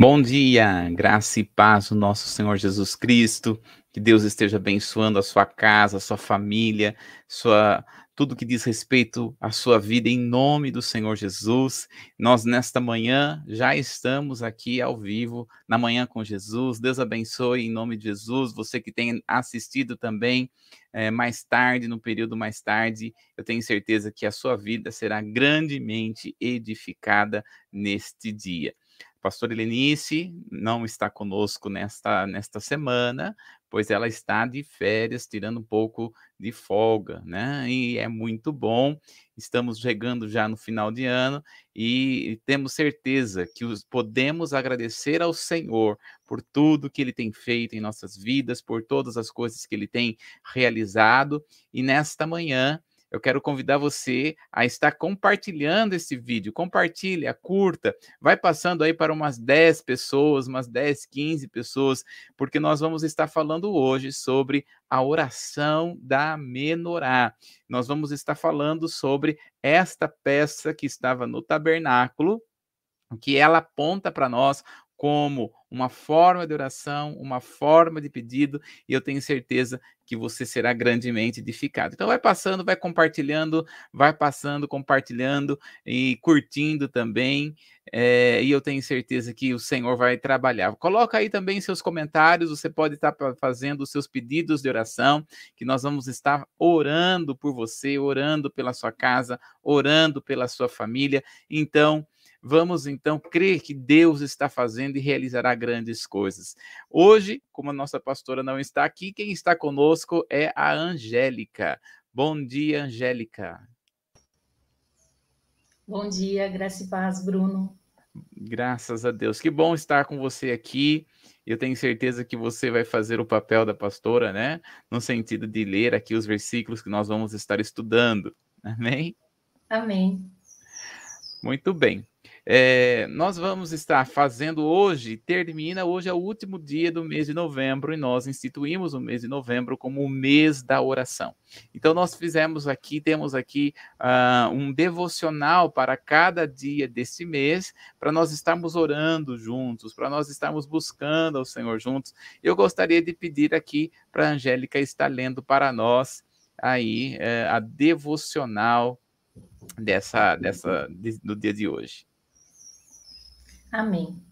Bom dia, graça e paz do nosso Senhor Jesus Cristo. Que Deus esteja abençoando a sua casa, a sua família, sua tudo que diz respeito à sua vida em nome do Senhor Jesus. Nós nesta manhã já estamos aqui ao vivo na manhã com Jesus. Deus abençoe em nome de Jesus. Você que tem assistido também é, mais tarde, no período mais tarde, eu tenho certeza que a sua vida será grandemente edificada neste dia. Pastor Helenice não está conosco nesta, nesta semana, pois ela está de férias, tirando um pouco de folga, né? E é muito bom. Estamos chegando já no final de ano e temos certeza que os, podemos agradecer ao Senhor por tudo que Ele tem feito em nossas vidas, por todas as coisas que Ele tem realizado. E nesta manhã eu quero convidar você a estar compartilhando esse vídeo. Compartilha, curta, vai passando aí para umas 10 pessoas, umas 10, 15 pessoas, porque nós vamos estar falando hoje sobre a oração da menorá. Nós vamos estar falando sobre esta peça que estava no tabernáculo, que ela aponta para nós como uma forma de oração, uma forma de pedido, e eu tenho certeza que você será grandemente edificado. Então vai passando, vai compartilhando, vai passando, compartilhando e curtindo também. É, e eu tenho certeza que o Senhor vai trabalhar. Coloca aí também seus comentários, você pode estar fazendo os seus pedidos de oração, que nós vamos estar orando por você, orando pela sua casa, orando pela sua família. Então, Vamos então crer que Deus está fazendo e realizará grandes coisas. Hoje, como a nossa pastora não está aqui, quem está conosco é a Angélica. Bom dia, Angélica. Bom dia, graça e paz, Bruno. Graças a Deus. Que bom estar com você aqui. Eu tenho certeza que você vai fazer o papel da pastora, né? No sentido de ler aqui os versículos que nós vamos estar estudando. Amém? Amém. Muito bem. É, nós vamos estar fazendo hoje, termina hoje é o último dia do mês de novembro e nós instituímos o mês de novembro como o mês da oração. Então nós fizemos aqui, temos aqui uh, um devocional para cada dia desse mês, para nós estarmos orando juntos, para nós estarmos buscando ao Senhor juntos. Eu gostaria de pedir aqui para a Angélica estar lendo para nós aí uh, a devocional dessa, dessa do dia de hoje. Amém.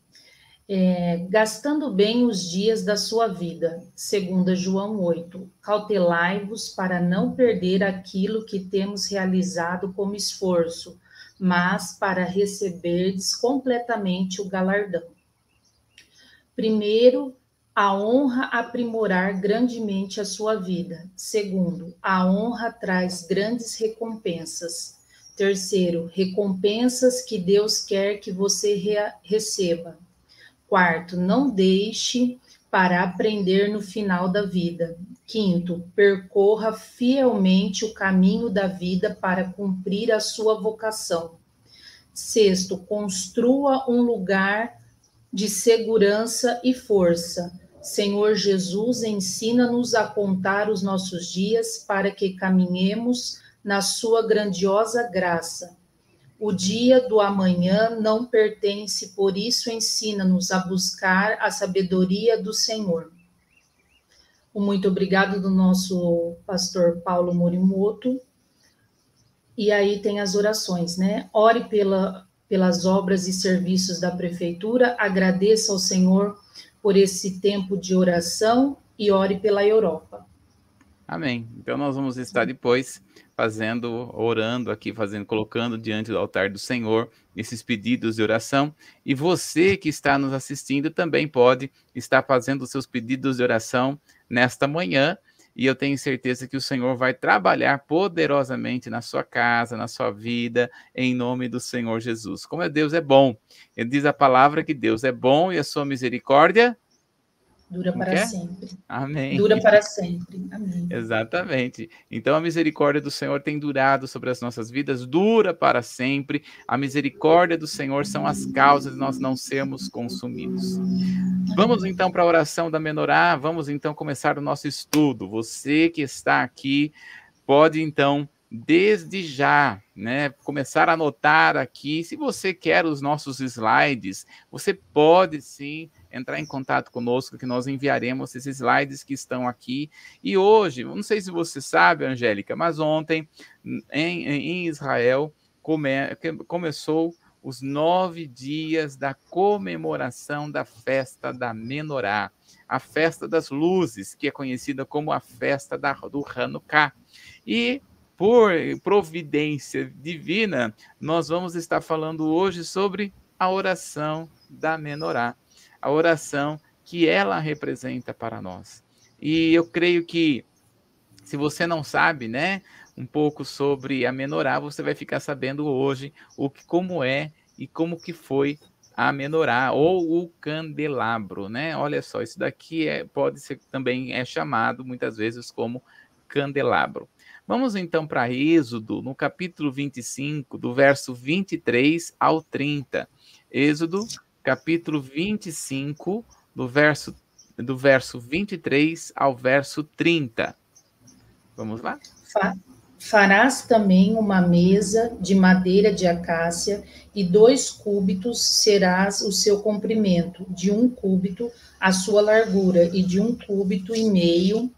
É, gastando bem os dias da sua vida, segundo João 8, cautelai-vos para não perder aquilo que temos realizado como esforço, mas para receberdes completamente o galardão. Primeiro, a honra aprimorar grandemente a sua vida. Segundo, a honra traz grandes recompensas. Terceiro, recompensas que Deus quer que você receba. Quarto, não deixe para aprender no final da vida. Quinto, percorra fielmente o caminho da vida para cumprir a sua vocação. Sexto, construa um lugar de segurança e força. Senhor Jesus, ensina-nos a contar os nossos dias para que caminhemos na sua grandiosa graça. O dia do amanhã não pertence, por isso ensina-nos a buscar a sabedoria do Senhor. Muito obrigado do nosso pastor Paulo Morimoto. E aí tem as orações, né? Ore pela, pelas obras e serviços da prefeitura, agradeça ao Senhor por esse tempo de oração e ore pela Europa. Amém. Então nós vamos estar depois fazendo, orando aqui, fazendo, colocando diante do altar do Senhor esses pedidos de oração. E você que está nos assistindo também pode estar fazendo os seus pedidos de oração nesta manhã. E eu tenho certeza que o Senhor vai trabalhar poderosamente na sua casa, na sua vida, em nome do Senhor Jesus. Como é Deus é bom. Ele diz a palavra que Deus é bom e a sua misericórdia Dura para é? sempre. Amém. Dura para sempre. Amém. Exatamente. Então a misericórdia do Senhor tem durado sobre as nossas vidas, dura para sempre. A misericórdia do Senhor são as causas de nós não sermos consumidos. Vamos então para a oração da menorá, vamos então começar o nosso estudo. Você que está aqui pode então desde já né, começar a anotar aqui. Se você quer os nossos slides, você pode sim entrar em contato conosco, que nós enviaremos esses slides que estão aqui. E hoje, não sei se você sabe, Angélica, mas ontem, em, em Israel, come, começou os nove dias da comemoração da festa da Menorá, a festa das luzes, que é conhecida como a festa da, do Hanukkah. E por providência divina, nós vamos estar falando hoje sobre a oração da menorá, a oração que ela representa para nós. E eu creio que se você não sabe, né, um pouco sobre a menorá, você vai ficar sabendo hoje o que como é e como que foi a menorá ou o candelabro, né? Olha só, isso daqui é, pode ser também é chamado muitas vezes como candelabro. Vamos então para Êxodo, no capítulo 25, do verso 23 ao 30. Êxodo, capítulo 25, do verso, do verso 23 ao verso 30. Vamos lá? Farás também uma mesa de madeira de acácia, e dois cúbitos serás o seu comprimento, de um cúbito a sua largura, e de um cúbito e meio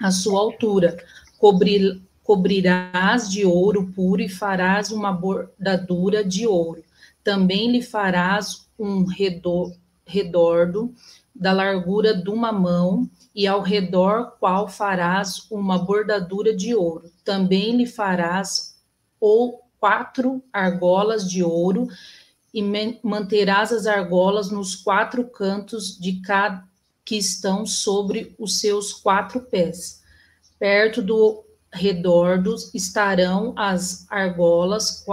a sua altura Cobrir, cobrirás de ouro puro e farás uma bordadura de ouro. Também lhe farás um redor, redordo da largura de uma mão, e ao redor qual farás uma bordadura de ouro. Também lhe farás ou quatro argolas de ouro, e manterás as argolas nos quatro cantos de cada que estão sobre os seus quatro pés Perto do redordos estarão as argolas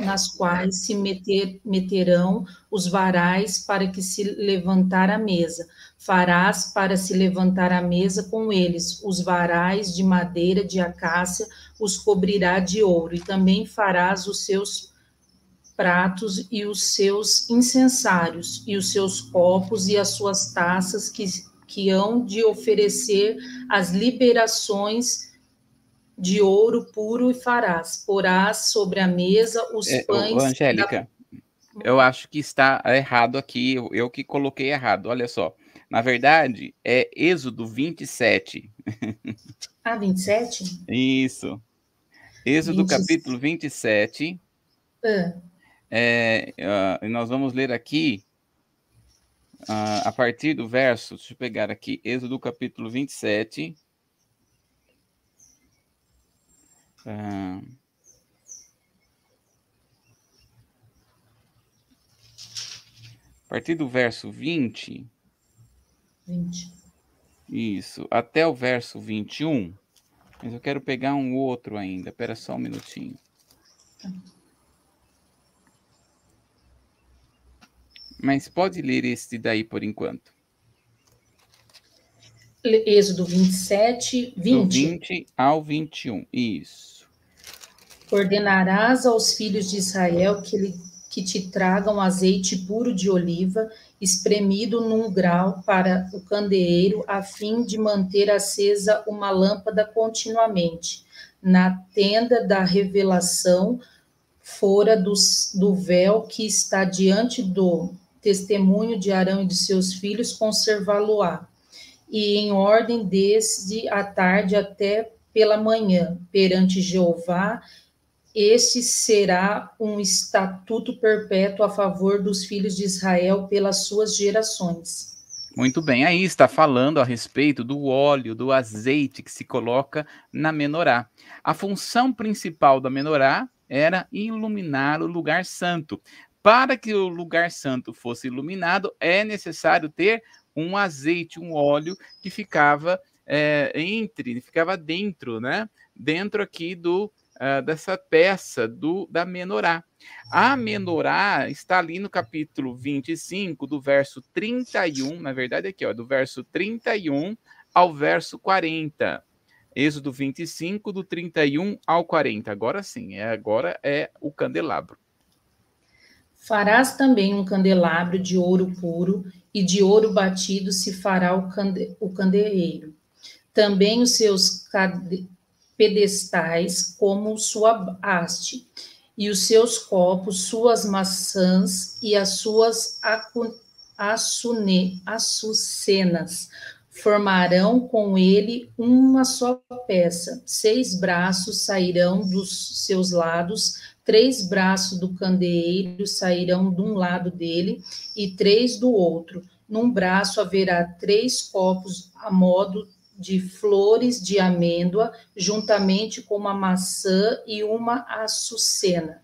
nas quais se meter, meterão os varais para que se levantar a mesa. Farás para se levantar a mesa com eles os varais de madeira de acácia, os cobrirá de ouro, e também farás os seus pratos e os seus incensários, e os seus copos e as suas taças que que hão de oferecer as liberações de ouro puro e farás. Porás sobre a mesa os é, pães. Angélica, da... eu acho que está errado aqui, eu, eu que coloquei errado, olha só. Na verdade, é Êxodo 27. Ah, 27? Isso. Êxodo 20... capítulo 27. Ah. É, uh, nós vamos ler aqui Uh, a partir do verso, deixa eu pegar aqui, Êxodo capítulo 27. Uh, ah. a partir do verso 20. 20. Isso, até o verso 21. Mas eu quero pegar um outro ainda. Espera só um minutinho. Tá. Mas pode ler este daí por enquanto. Êxodo 27, 20. Do 20 ao 21, isso. Ordenarás aos filhos de Israel que, ele, que te tragam azeite puro de oliva, espremido num grau para o candeeiro, a fim de manter acesa uma lâmpada continuamente. Na tenda da revelação, fora do, do véu que está diante do testemunho de Arão e de seus filhos, conservá-lo-á. E em ordem desde a tarde até pela manhã, perante Jeová, este será um estatuto perpétuo a favor dos filhos de Israel pelas suas gerações. Muito bem, aí está falando a respeito do óleo, do azeite que se coloca na menorá. A função principal da menorá era iluminar o lugar santo. Para que o lugar santo fosse iluminado, é necessário ter um azeite, um óleo que ficava é, entre, ficava dentro, né? Dentro aqui do uh, dessa peça do da menorá. A menorá está ali no capítulo 25, do verso 31, na verdade aqui, ó, do verso 31 ao verso 40. Êxodo 25, do 31 ao 40. Agora sim, é, agora é o candelabro. Farás também um candelabro de ouro puro, e de ouro batido se fará o, cande o candeeiro. Também os seus cade pedestais como sua haste, e os seus copos, suas maçãs e as suas açucenas formarão com ele uma só peça. Seis braços sairão dos seus lados, três braços do candeeiro sairão de um lado dele e três do outro. Num braço haverá três copos a modo de flores de amêndoa, juntamente com uma maçã e uma açucena.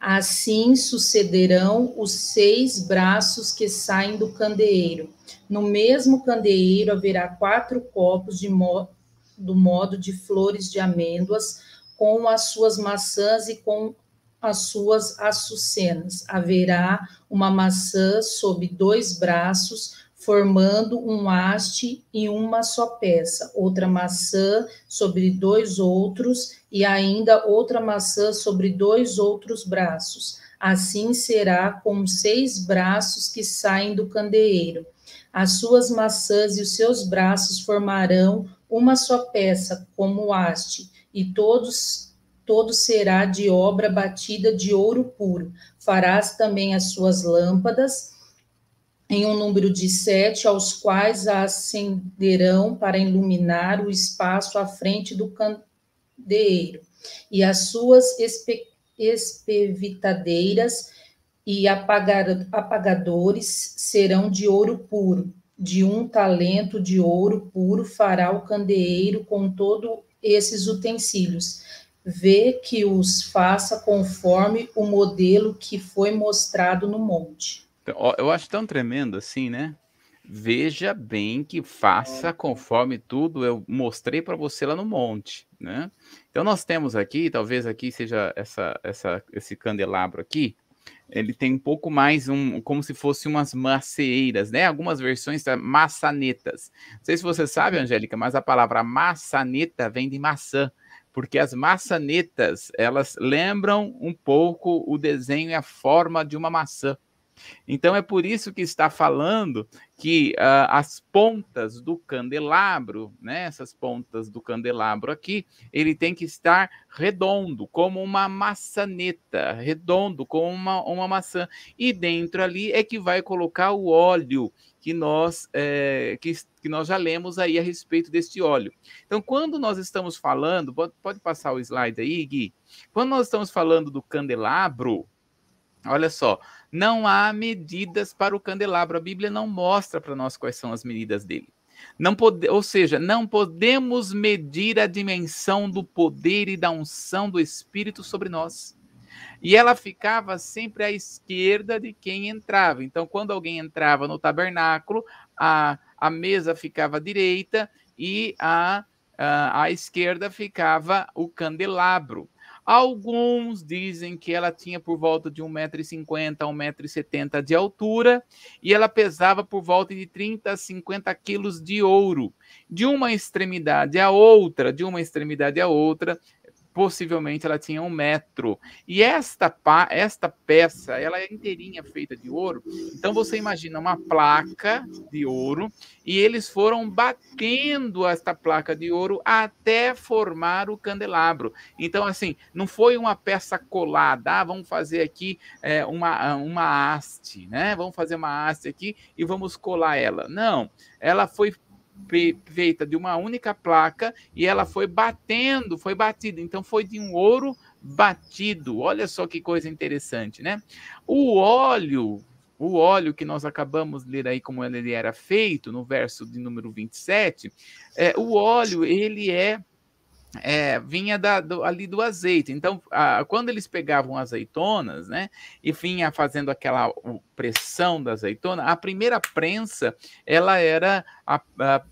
Assim sucederão os seis braços que saem do candeeiro. No mesmo candeeiro haverá quatro copos de mo do modo de flores de amêndoas, com as suas maçãs e com as suas açucenas. Haverá uma maçã sob dois braços, formando um haste e uma só peça, outra maçã sobre dois outros, e ainda outra maçã sobre dois outros braços. Assim será com seis braços que saem do candeeiro. As suas maçãs e os seus braços formarão uma só peça, como haste, e todos todo será de obra batida de ouro puro. Farás também as suas lâmpadas em um número de sete, aos quais acenderão para iluminar o espaço à frente do candeeiro, e as suas espe espevitadeiras e apagadores serão de ouro puro. De um talento de ouro puro fará o candeeiro com todos esses utensílios. Vê que os faça conforme o modelo que foi mostrado no monte. Eu acho tão tremendo assim, né? Veja bem que faça conforme tudo eu mostrei para você lá no monte, né? Então nós temos aqui, talvez aqui seja essa, essa, esse candelabro aqui, ele tem um pouco mais um, como se fosse umas maceeiras, né? Algumas versões tá, maçanetas. Não sei se você sabe, Angélica, mas a palavra maçaneta vem de maçã, porque as maçanetas elas lembram um pouco o desenho e a forma de uma maçã. Então é por isso que está falando que uh, as pontas do candelabro, né, essas pontas do candelabro aqui, ele tem que estar redondo, como uma maçaneta, redondo, como uma, uma maçã. E dentro ali é que vai colocar o óleo que nós, é, que, que nós já lemos aí a respeito deste óleo. Então, quando nós estamos falando, pode, pode passar o slide aí, Gui. Quando nós estamos falando do candelabro, olha só, não há medidas para o candelabro. A Bíblia não mostra para nós quais são as medidas dele. Não pode, ou seja, não podemos medir a dimensão do poder e da unção do Espírito sobre nós. E ela ficava sempre à esquerda de quem entrava. Então, quando alguém entrava no tabernáculo, a, a mesa ficava à direita e a, a, à esquerda ficava o candelabro. Alguns dizem que ela tinha por volta de 1,50m a 1,70m de altura e ela pesava por volta de 30 a 50 quilos de ouro. De uma extremidade à outra, de uma extremidade à outra, possivelmente ela tinha um metro. E esta, esta peça, ela é inteirinha feita de ouro. Então você imagina uma placa de ouro e eles foram batendo esta placa de ouro até formar o candelabro. Então, assim, não foi uma peça colada, ah, vamos fazer aqui é, uma, uma haste, né? Vamos fazer uma haste aqui e vamos colar ela. Não, ela foi feita de uma única placa e ela foi batendo, foi batida. Então foi de um ouro batido. Olha só que coisa interessante, né? O óleo, o óleo que nós acabamos de ler aí como ele era feito no verso de número 27, é, o óleo ele é é, vinha da, do, ali do azeite. Então, a, quando eles pegavam azeitonas, né, e vinha fazendo aquela pressão da azeitona, a primeira prensa, ela era a, a,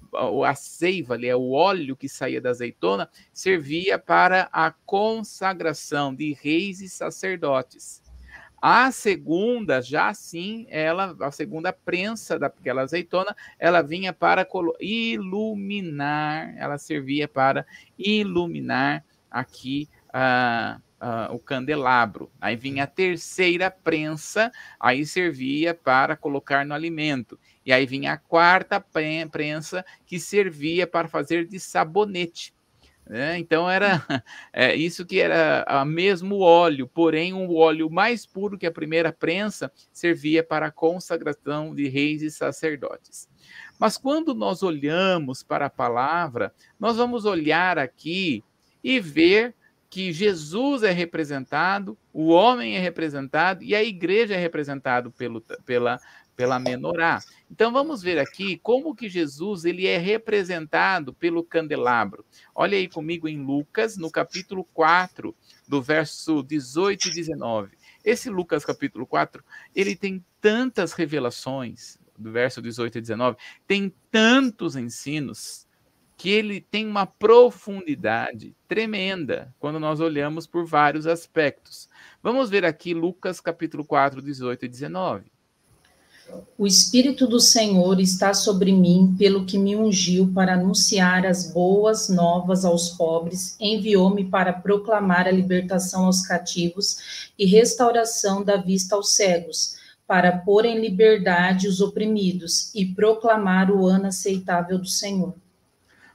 a seiva ali, é o óleo que saía da azeitona, servia para a consagração de reis e sacerdotes. A segunda, já sim, ela, a segunda prensa daquela azeitona, ela vinha para iluminar, ela servia para iluminar aqui uh, uh, o candelabro. Aí vinha a terceira prensa, aí servia para colocar no alimento. E aí vinha a quarta prensa, que servia para fazer de sabonete. Né? Então era é, isso que era o mesmo óleo, porém um óleo mais puro que a primeira prensa servia para a consagração de reis e sacerdotes. Mas quando nós olhamos para a palavra, nós vamos olhar aqui e ver que Jesus é representado, o homem é representado e a igreja é representado pelo, pela, pela menorá. Então vamos ver aqui como que Jesus ele é representado pelo candelabro. Olha aí comigo em Lucas, no capítulo 4, do verso 18 e 19. Esse Lucas capítulo 4, ele tem tantas revelações, do verso 18 e 19, tem tantos ensinos que ele tem uma profundidade tremenda quando nós olhamos por vários aspectos. Vamos ver aqui Lucas capítulo 4, 18 e 19. O Espírito do Senhor está sobre mim, pelo que me ungiu para anunciar as boas novas aos pobres, enviou-me para proclamar a libertação aos cativos e restauração da vista aos cegos, para pôr em liberdade os oprimidos e proclamar o ano aceitável do Senhor.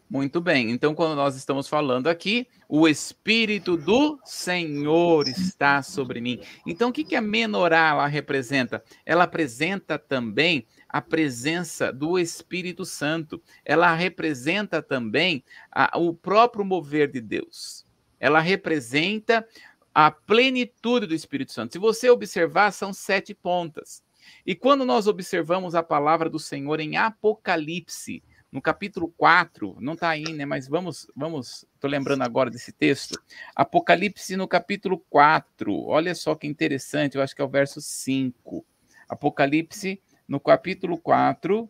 Muito bem. Então, quando nós estamos falando aqui, o Espírito do Senhor está sobre mim. Então, o que, que a menorá ela representa? Ela apresenta também a presença do Espírito Santo. Ela representa também a, o próprio mover de Deus. Ela representa a plenitude do Espírito Santo. Se você observar, são sete pontas. E quando nós observamos a palavra do Senhor em Apocalipse, no capítulo 4, não está aí, né? Mas vamos, vamos, estou lembrando agora desse texto. Apocalipse no capítulo 4, olha só que interessante, eu acho que é o verso 5. Apocalipse no capítulo 4,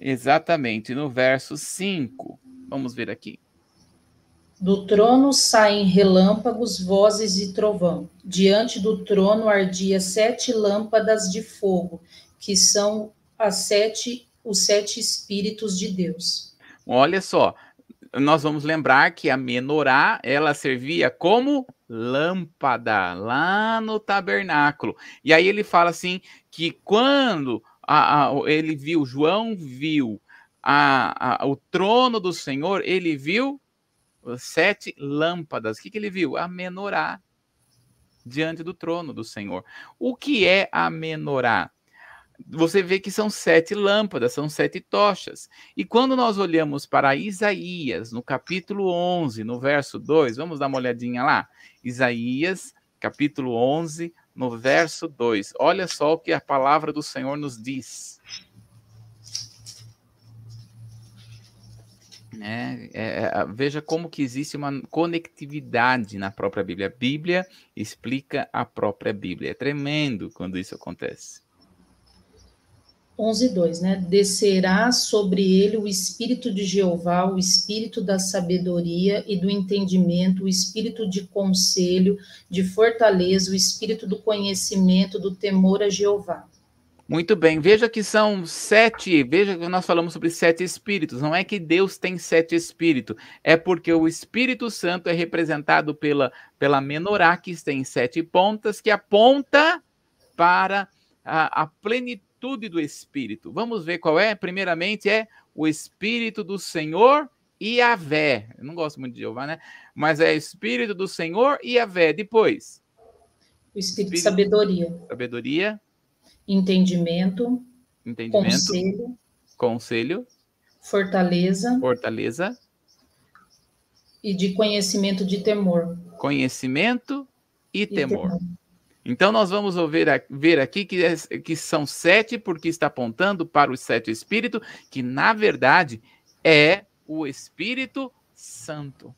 exatamente, no verso 5. Vamos ver aqui. Do trono saem relâmpagos, vozes e trovão. Diante do trono ardia sete lâmpadas de fogo, que são as sete os sete Espíritos de Deus. Olha só, nós vamos lembrar que a menorá, ela servia como lâmpada lá no tabernáculo. E aí ele fala assim que quando a, a, ele viu, João viu a, o trono do Senhor, ele viu sete lâmpadas. O que, que ele viu? A menorá diante do trono do Senhor. O que é a menorá? Você vê que são sete lâmpadas, são sete tochas. E quando nós olhamos para Isaías, no capítulo 11, no verso 2, vamos dar uma olhadinha lá? Isaías, capítulo 11, no verso 2. Olha só o que a palavra do Senhor nos diz. É, é, é veja como que existe uma conectividade na própria Bíblia. A Bíblia explica a própria Bíblia. É tremendo quando isso acontece. 11:2, né? Descerá sobre ele o espírito de Jeová, o espírito da sabedoria e do entendimento, o espírito de conselho, de fortaleza, o espírito do conhecimento, do temor a Jeová. Muito bem, veja que são sete, veja que nós falamos sobre sete espíritos, não é que Deus tem sete espíritos, é porque o Espírito Santo é representado pela, pela menorá, que tem sete pontas, que aponta para a, a plenitude virtude do Espírito. Vamos ver qual é? Primeiramente é o Espírito do Senhor e a Vé. Não gosto muito de Jeová, né? Mas é Espírito do Senhor e a Vé. Depois. O Espírito, de sabedoria. Sabedoria. Entendimento. Entendimento. Conselho. Conselho. Fortaleza. Fortaleza. E de conhecimento de temor. Conhecimento e, e temor. temor. Então, nós vamos ver, ver aqui que, é, que são sete, porque está apontando para os sete espíritos, que na verdade é o Espírito Santo.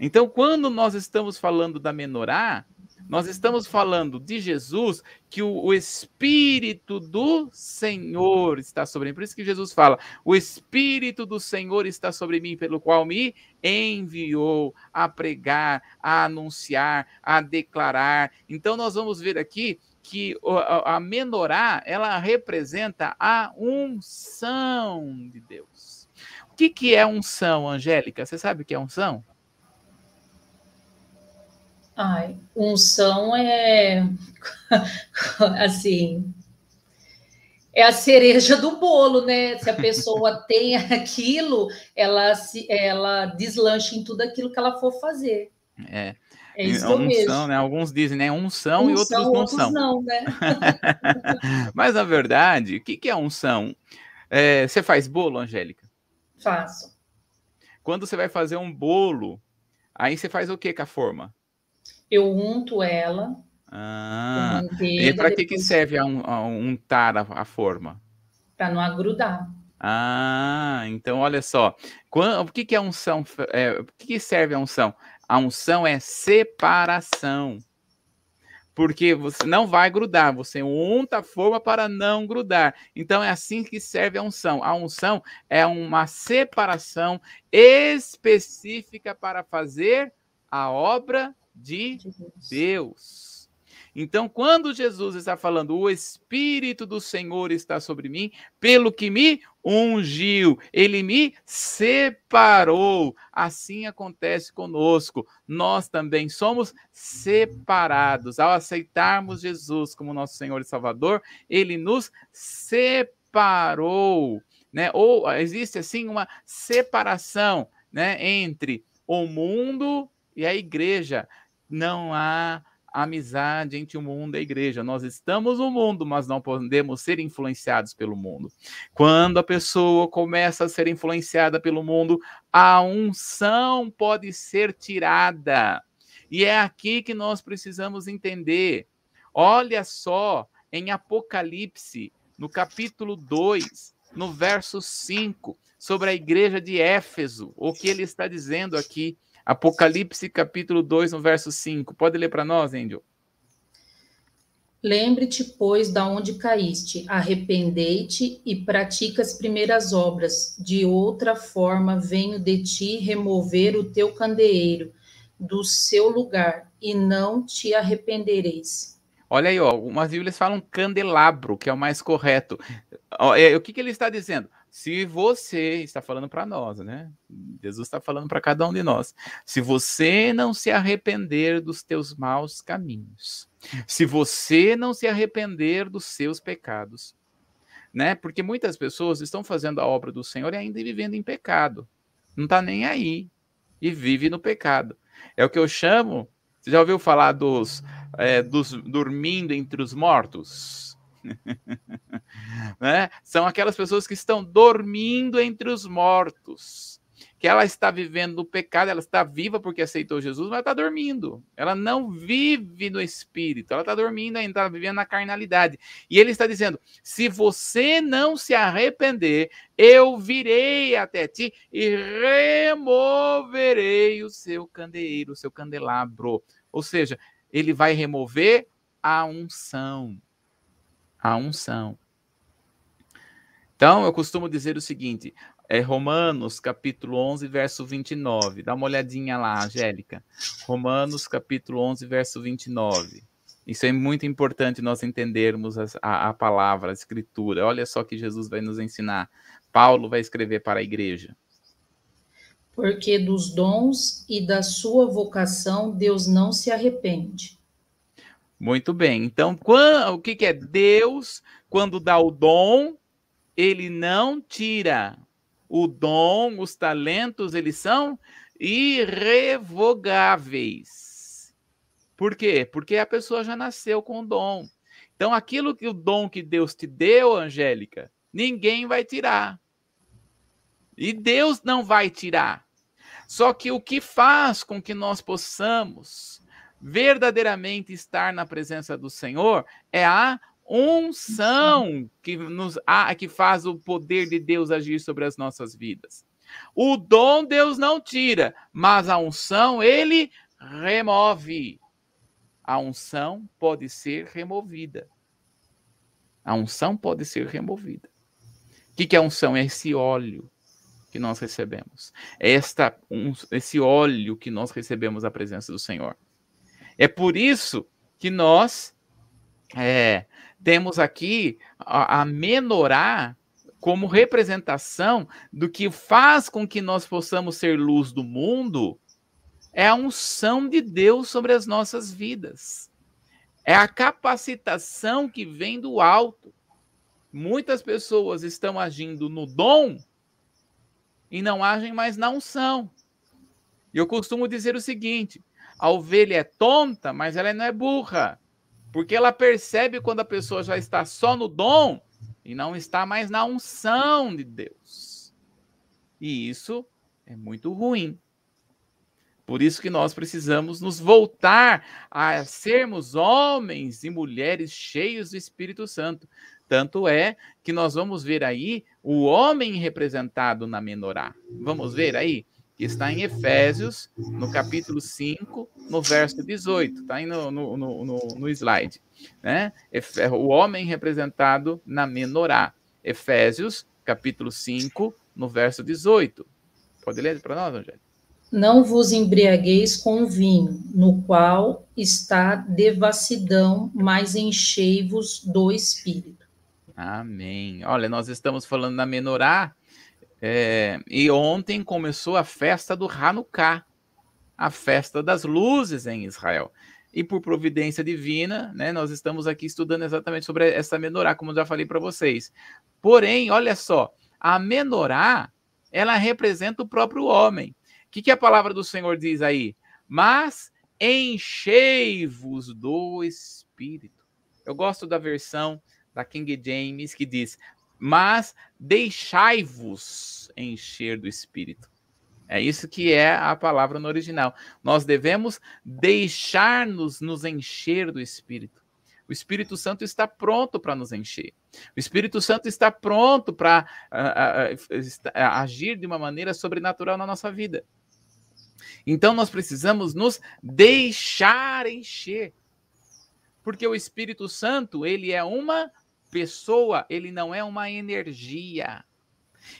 Então, quando nós estamos falando da menorá, nós estamos falando de Jesus, que o, o, Espírito do Senhor está sobre mim. Por isso que Jesus fala: o Espírito do Senhor está sobre mim, pelo qual me enviou a pregar, a anunciar, a declarar. Então, nós vamos ver aqui que a menorá ela representa a unção de Deus. O que, que é unção, Angélica? Você sabe o que é unção? Ai, unção é assim. é a cereja do bolo, né? Se a pessoa tem aquilo, ela se, ela deslancha em tudo aquilo que ela for fazer. É. É isso unção, mesmo. Né? Alguns dizem, né? Unção, e outros não outros são. Não, né? Mas, na verdade, o que, que é unção? É, você faz bolo, Angélica? Faço. Quando você vai fazer um bolo, aí você faz o que com a forma? Eu unto ela. Ah, manteiga, e para que, que serve a, un, a untar a, a forma? Para não agrudar. Ah, então olha só. Quando, o que, que é unção? É, o que, que serve a unção? A unção é separação. Porque você não vai grudar, você unta a forma para não grudar. Então é assim que serve a unção. A unção é uma separação específica para fazer a obra de Deus. Então, quando Jesus está falando, o Espírito do Senhor está sobre mim, pelo que me ungiu, ele me separou. Assim acontece conosco. Nós também somos separados. Ao aceitarmos Jesus como nosso Senhor e Salvador, ele nos separou. Né? Ou existe assim uma separação né, entre o mundo e a igreja. Não há amizade entre o mundo e a igreja. Nós estamos no mundo, mas não podemos ser influenciados pelo mundo. Quando a pessoa começa a ser influenciada pelo mundo, a unção pode ser tirada. E é aqui que nós precisamos entender. Olha só, em Apocalipse, no capítulo 2, no verso 5, sobre a igreja de Éfeso, o que ele está dizendo aqui. Apocalipse capítulo 2, no verso 5. Pode ler para nós, Índio? Lembre-te, pois, da onde caíste, arrependei-te e pratica as primeiras obras. De outra forma, venho de ti remover o teu candeeiro do seu lugar, e não te arrependereis. Olha aí, ó, algumas Bíblias falam candelabro, que é o mais correto. É, o que, que ele está dizendo? Se você está falando para nós, né? Jesus está falando para cada um de nós. Se você não se arrepender dos teus maus caminhos, se você não se arrepender dos seus pecados, né? Porque muitas pessoas estão fazendo a obra do Senhor e ainda vivendo em pecado. Não está nem aí e vive no pecado. É o que eu chamo. Você já ouviu falar dos, é, dos dormindo entre os mortos? né? São aquelas pessoas que estão dormindo entre os mortos, que ela está vivendo no pecado, ela está viva porque aceitou Jesus, mas está dormindo. Ela não vive no espírito, ela está dormindo ainda, está vivendo na carnalidade. E ele está dizendo: se você não se arrepender, eu virei até ti e removerei o seu candeeiro, o seu candelabro. Ou seja, ele vai remover a unção a unção. Então, eu costumo dizer o seguinte, é Romanos, capítulo 11, verso 29. Dá uma olhadinha lá, Angélica. Romanos, capítulo 11, verso 29. Isso é muito importante nós entendermos a, a, a palavra, a escritura. Olha só que Jesus vai nos ensinar. Paulo vai escrever para a igreja. Porque dos dons e da sua vocação Deus não se arrepende muito bem. Então, o que, que é Deus? Quando dá o dom, ele não tira. O dom, os talentos, eles são irrevogáveis. Por quê? Porque a pessoa já nasceu com o dom. Então, aquilo que o dom que Deus te deu, Angélica, ninguém vai tirar. E Deus não vai tirar. Só que o que faz com que nós possamos verdadeiramente estar na presença do Senhor é a unção que nos a, que faz o poder de Deus agir sobre as nossas vidas. O dom Deus não tira, mas a unção ele remove. A unção pode ser removida. A unção pode ser removida. O que, que é unção? É esse óleo que nós recebemos. É esta, um, esse óleo que nós recebemos da presença do Senhor. É por isso que nós é, temos aqui a, a menorar como representação do que faz com que nós possamos ser luz do mundo é a unção de Deus sobre as nossas vidas. É a capacitação que vem do alto. muitas pessoas estão agindo no dom e não agem mais na unção. E eu costumo dizer o seguinte: a ovelha é tonta, mas ela não é burra. Porque ela percebe quando a pessoa já está só no dom e não está mais na unção de Deus. E isso é muito ruim. Por isso que nós precisamos nos voltar a sermos homens e mulheres cheios do Espírito Santo. Tanto é que nós vamos ver aí o homem representado na menorá. Vamos ver aí? Que está em Efésios, no capítulo 5, no verso 18. Está aí no, no, no, no slide. Né? O homem representado na menorá. Efésios, capítulo 5, no verso 18. Pode ler para nós, Angélica? Não vos embriagueis com vinho, no qual está devassidão, mas enchei-vos do Espírito. Amém. Olha, nós estamos falando na menorá, é, e ontem começou a festa do Hanukkah, a festa das luzes em Israel. E por providência divina, né, nós estamos aqui estudando exatamente sobre essa menorá, como já falei para vocês. Porém, olha só, a menorá, ela representa o próprio homem que, que a palavra do Senhor diz aí? Mas enchei-vos do Espírito. Eu gosto da versão da King James que diz: Mas deixai-vos encher do Espírito. É isso que é a palavra no original. Nós devemos deixar-nos nos encher do Espírito. O Espírito Santo está pronto para nos encher. O Espírito Santo está pronto para uh, uh, uh, agir de uma maneira sobrenatural na nossa vida. Então nós precisamos nos deixar encher. Porque o Espírito Santo, ele é uma pessoa, ele não é uma energia.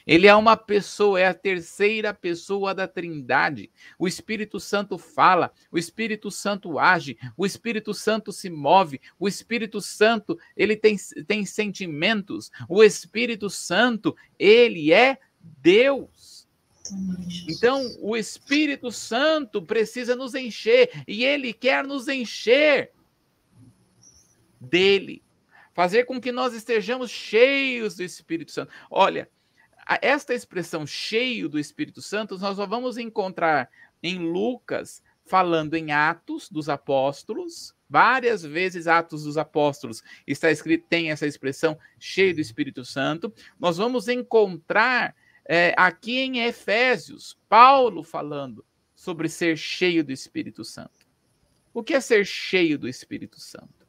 Ele é uma pessoa, é a terceira pessoa da Trindade. O Espírito Santo fala, o Espírito Santo age, o Espírito Santo se move, o Espírito Santo, ele tem, tem sentimentos. O Espírito Santo, ele é Deus. Então, o Espírito Santo precisa nos encher e ele quer nos encher dele, fazer com que nós estejamos cheios do Espírito Santo. Olha, esta expressão cheio do Espírito Santo nós só vamos encontrar em Lucas, falando em Atos dos Apóstolos, várias vezes Atos dos Apóstolos está escrito tem essa expressão cheio do Espírito Santo. Nós vamos encontrar é, aqui em Efésios, Paulo falando sobre ser cheio do Espírito Santo. O que é ser cheio do Espírito Santo?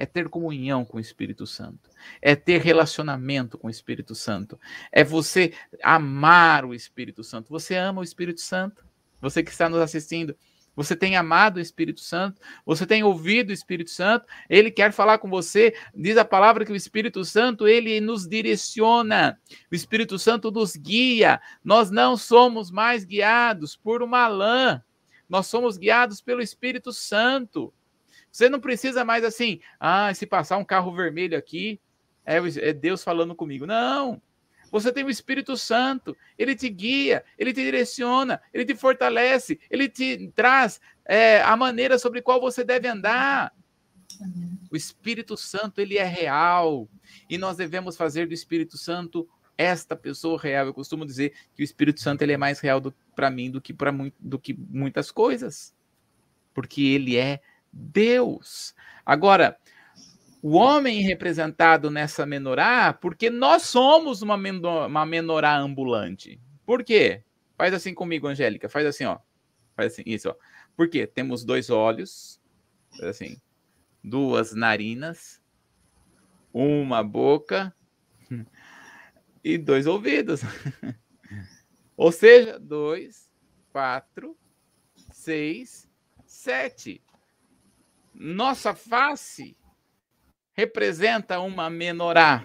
É ter comunhão com o Espírito Santo, é ter relacionamento com o Espírito Santo, é você amar o Espírito Santo. Você ama o Espírito Santo? Você que está nos assistindo, você tem amado o Espírito Santo, você tem ouvido o Espírito Santo, ele quer falar com você. Diz a palavra que o Espírito Santo, ele nos direciona. O Espírito Santo nos guia. Nós não somos mais guiados por uma lã. Nós somos guiados pelo Espírito Santo. Você não precisa mais assim, ah, se passar um carro vermelho aqui, é, é Deus falando comigo. Não. Você tem o Espírito Santo, ele te guia, ele te direciona, ele te fortalece, ele te traz é, a maneira sobre qual você deve andar. O Espírito Santo, ele é real e nós devemos fazer do Espírito Santo esta pessoa real. Eu costumo dizer que o Espírito Santo ele é mais real para mim do que para muitas coisas, porque ele é Deus. Agora, o homem representado nessa menorá, porque nós somos uma, menor, uma menorá ambulante. Por quê? Faz assim comigo, Angélica. Faz assim, ó. Faz assim, isso, ó. Por quê? Temos dois olhos, assim, duas narinas, uma boca e dois ouvidos. Ou seja, dois, quatro, seis, sete. Nossa face representa uma menorá.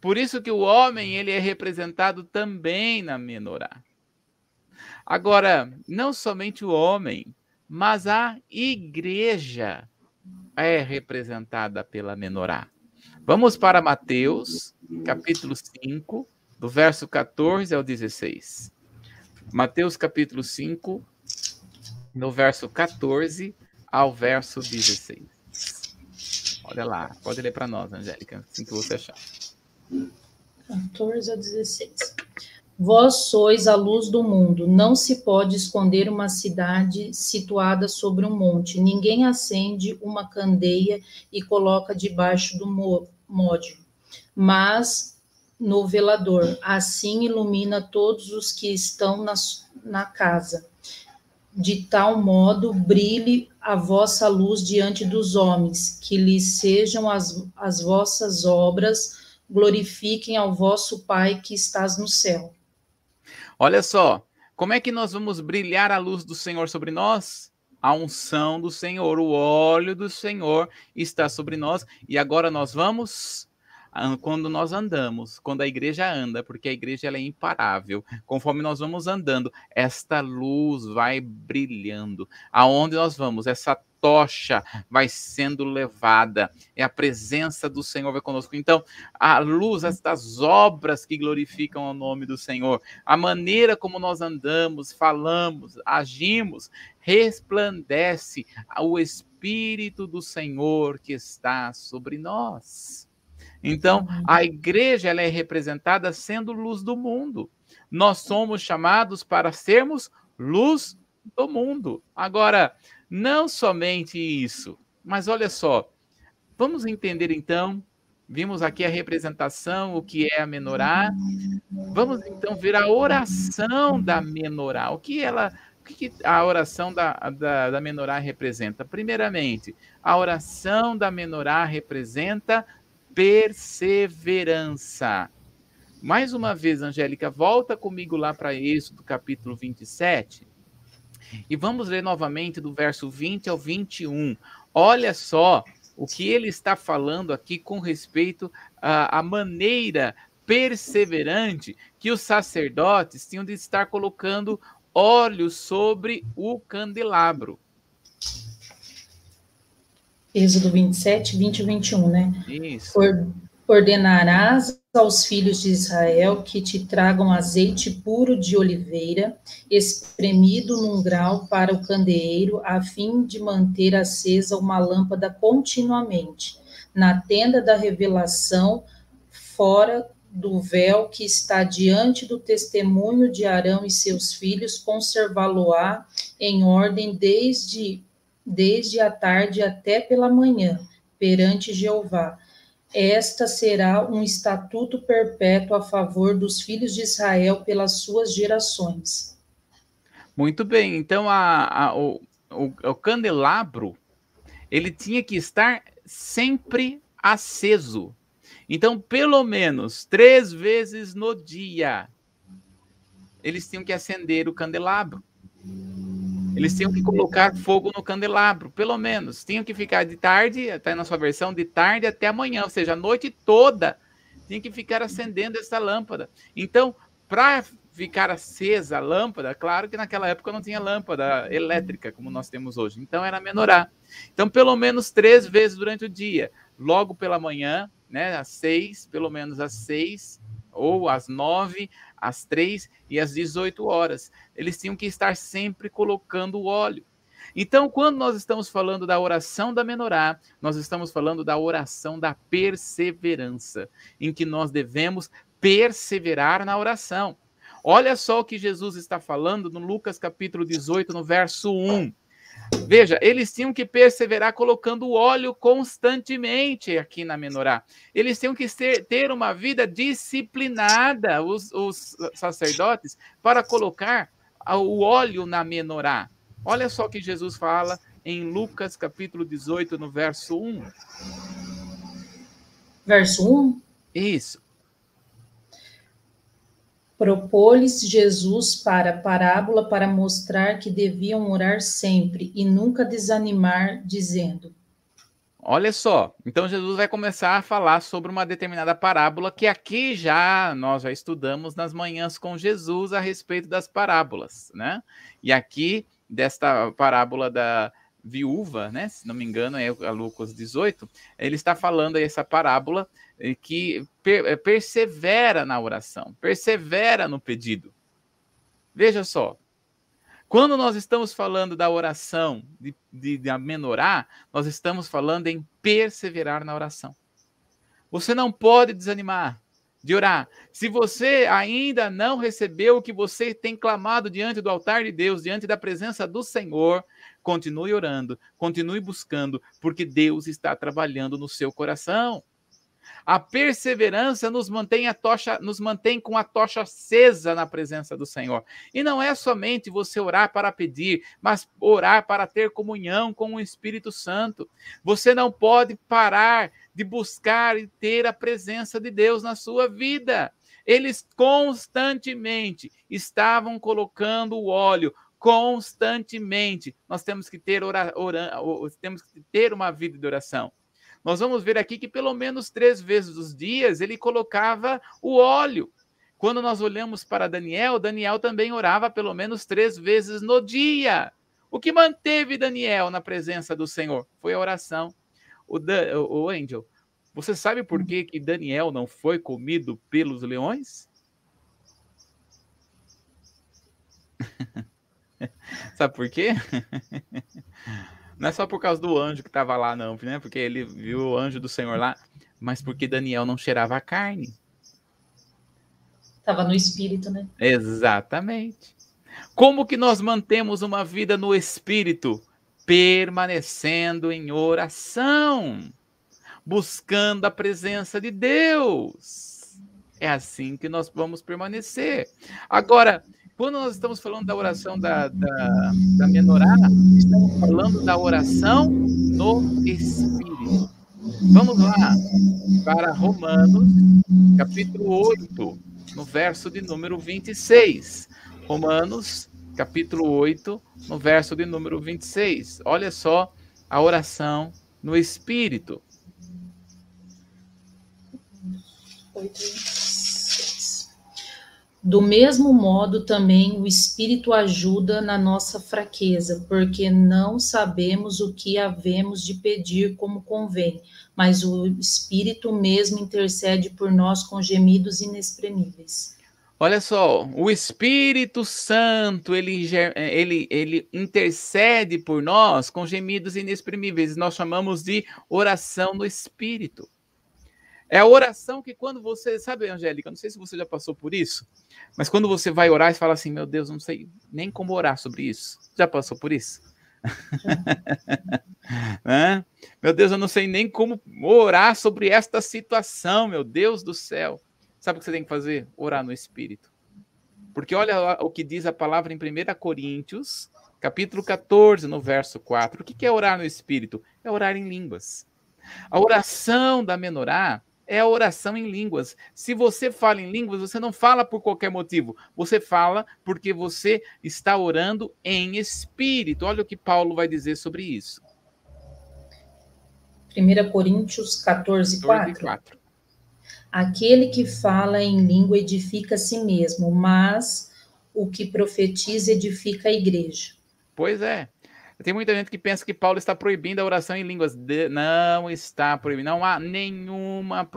Por isso que o homem ele é representado também na menorá. Agora, não somente o homem, mas a igreja é representada pela menorá. Vamos para Mateus, capítulo 5, do verso 14 ao 16. Mateus capítulo 5, no verso 14 ao verso 16. Olha lá, pode ler para nós, Angélica, assim que você achar. 14 a 16. Vós sois a luz do mundo. Não se pode esconder uma cidade situada sobre um monte. Ninguém acende uma candeia e coloca debaixo do módio, mas no velador. Assim ilumina todos os que estão na, na casa. De tal modo brilhe a vossa luz diante dos homens, que lhes sejam as, as vossas obras, glorifiquem ao vosso Pai que estás no céu. Olha só, como é que nós vamos brilhar a luz do Senhor sobre nós? A unção do Senhor, o óleo do Senhor está sobre nós e agora nós vamos quando nós andamos, quando a igreja anda, porque a igreja ela é imparável. Conforme nós vamos andando, esta luz vai brilhando. Aonde nós vamos, essa tocha vai sendo levada, é a presença do Senhor vai conosco. Então, a luz das obras que glorificam o nome do Senhor, a maneira como nós andamos, falamos, agimos, resplandece o Espírito do Senhor que está sobre nós. Então, a igreja ela é representada sendo luz do mundo. Nós somos chamados para sermos luz do mundo. Agora, não somente isso, mas olha só, vamos entender então. Vimos aqui a representação, o que é a menorá. Vamos então ver a oração da menorá. O que ela, o que a oração da, da, da menorá representa? Primeiramente, a oração da menorá representa perseverança. Mais uma vez, Angélica, volta comigo lá para Êxodo, capítulo 27. E vamos ler novamente do verso 20 ao 21. Olha só o que ele está falando aqui com respeito à, à maneira perseverante que os sacerdotes tinham de estar colocando óleo sobre o candelabro. Êxodo 27, 20 e 21, né? Isso. Ordenarás aos filhos de Israel que te tragam azeite puro de oliveira, espremido num grau para o candeeiro, a fim de manter acesa uma lâmpada continuamente, na tenda da revelação, fora do véu que está diante do testemunho de Arão e seus filhos, conservá-lo-á em ordem desde, desde a tarde até pela manhã, perante Jeová esta será um estatuto perpétuo a favor dos filhos de Israel pelas suas gerações. Muito bem, então a, a, o, o, o candelabro ele tinha que estar sempre aceso. Então, pelo menos três vezes no dia, eles tinham que acender o candelabro. Eles tinham que colocar fogo no candelabro, pelo menos. Tinham que ficar de tarde, até na sua versão, de tarde até amanhã, ou seja, a noite toda. Tinha que ficar acendendo essa lâmpada. Então, para ficar acesa a lâmpada, claro que naquela época não tinha lâmpada elétrica como nós temos hoje. Então era menorá. Então, pelo menos três vezes durante o dia. Logo pela manhã, né, às seis, pelo menos às seis, ou às nove, às três e às 18 horas. Eles tinham que estar sempre colocando o óleo. Então, quando nós estamos falando da oração da menorá, nós estamos falando da oração da perseverança, em que nós devemos perseverar na oração. Olha só o que Jesus está falando no Lucas capítulo 18, no verso 1. Veja, eles tinham que perseverar colocando óleo constantemente aqui na menorá. Eles tinham que ser, ter uma vida disciplinada, os, os sacerdotes, para colocar o óleo na menorá. Olha só o que Jesus fala em Lucas capítulo 18, no verso 1. Verso 1? Isso propôs Jesus para parábola para mostrar que deviam orar sempre e nunca desanimar, dizendo: Olha só, então Jesus vai começar a falar sobre uma determinada parábola que aqui já nós já estudamos nas manhãs com Jesus a respeito das parábolas, né? E aqui desta parábola da viúva, né? Se não me engano, é Lucas 18, ele está falando aí essa parábola que per eh, persevera na oração, persevera no pedido. Veja só, Quando nós estamos falando da oração de, de, de amenorar, nós estamos falando em perseverar na oração. Você não pode desanimar de orar. Se você ainda não recebeu o que você tem clamado diante do altar de Deus, diante da presença do Senhor, continue orando, continue buscando, porque Deus está trabalhando no seu coração. A perseverança nos mantém a tocha, nos mantém com a tocha acesa na presença do Senhor. E não é somente você orar para pedir, mas orar para ter comunhão com o Espírito Santo. Você não pode parar de buscar e ter a presença de Deus na sua vida. Eles constantemente estavam colocando o óleo, constantemente. Nós temos que ter ora, ora, temos que ter uma vida de oração. Nós vamos ver aqui que pelo menos três vezes os dias ele colocava o óleo. Quando nós olhamos para Daniel, Daniel também orava pelo menos três vezes no dia. O que manteve Daniel na presença do Senhor foi a oração o, Dan, o Angel, você sabe por que, que Daniel não foi comido pelos leões? sabe por quê? Não é só por causa do anjo que estava lá, não, né? Porque ele viu o anjo do Senhor lá, mas porque Daniel não cheirava a carne. Estava no espírito, né? Exatamente. Como que nós mantemos uma vida no espírito? permanecendo em oração, buscando a presença de Deus. É assim que nós vamos permanecer. Agora, quando nós estamos falando da oração da, da, da menorá, estamos falando da oração no Espírito. Vamos lá para Romanos, capítulo 8, no verso de número 26. Romanos, capítulo 8, no verso de número 26. Olha só a oração no Espírito. 8, Do mesmo modo, também o Espírito ajuda na nossa fraqueza, porque não sabemos o que havemos de pedir como convém, mas o Espírito mesmo intercede por nós com gemidos inexprimíveis. Olha só, o Espírito Santo, ele, ele, ele intercede por nós com gemidos inexprimíveis. Nós chamamos de oração no Espírito. É a oração que quando você, sabe, Angélica, não sei se você já passou por isso, mas quando você vai orar e fala assim, meu Deus, não sei nem como orar sobre isso. Já passou por isso? Meu Deus, eu não sei nem como orar sobre esta situação, meu Deus do céu. Sabe o que você tem que fazer? Orar no Espírito. Porque olha o que diz a palavra em 1 Coríntios, capítulo 14, no verso 4. O que é orar no Espírito? É orar em línguas. A oração da menorá é a oração em línguas. Se você fala em línguas, você não fala por qualquer motivo. Você fala porque você está orando em espírito. Olha o que Paulo vai dizer sobre isso. 1 Coríntios 14, 4. 4. Aquele que fala em língua edifica a si mesmo, mas o que profetiza edifica a igreja. Pois é. Tem muita gente que pensa que Paulo está proibindo a oração em línguas. De... Não está proibindo. Não há nenhuma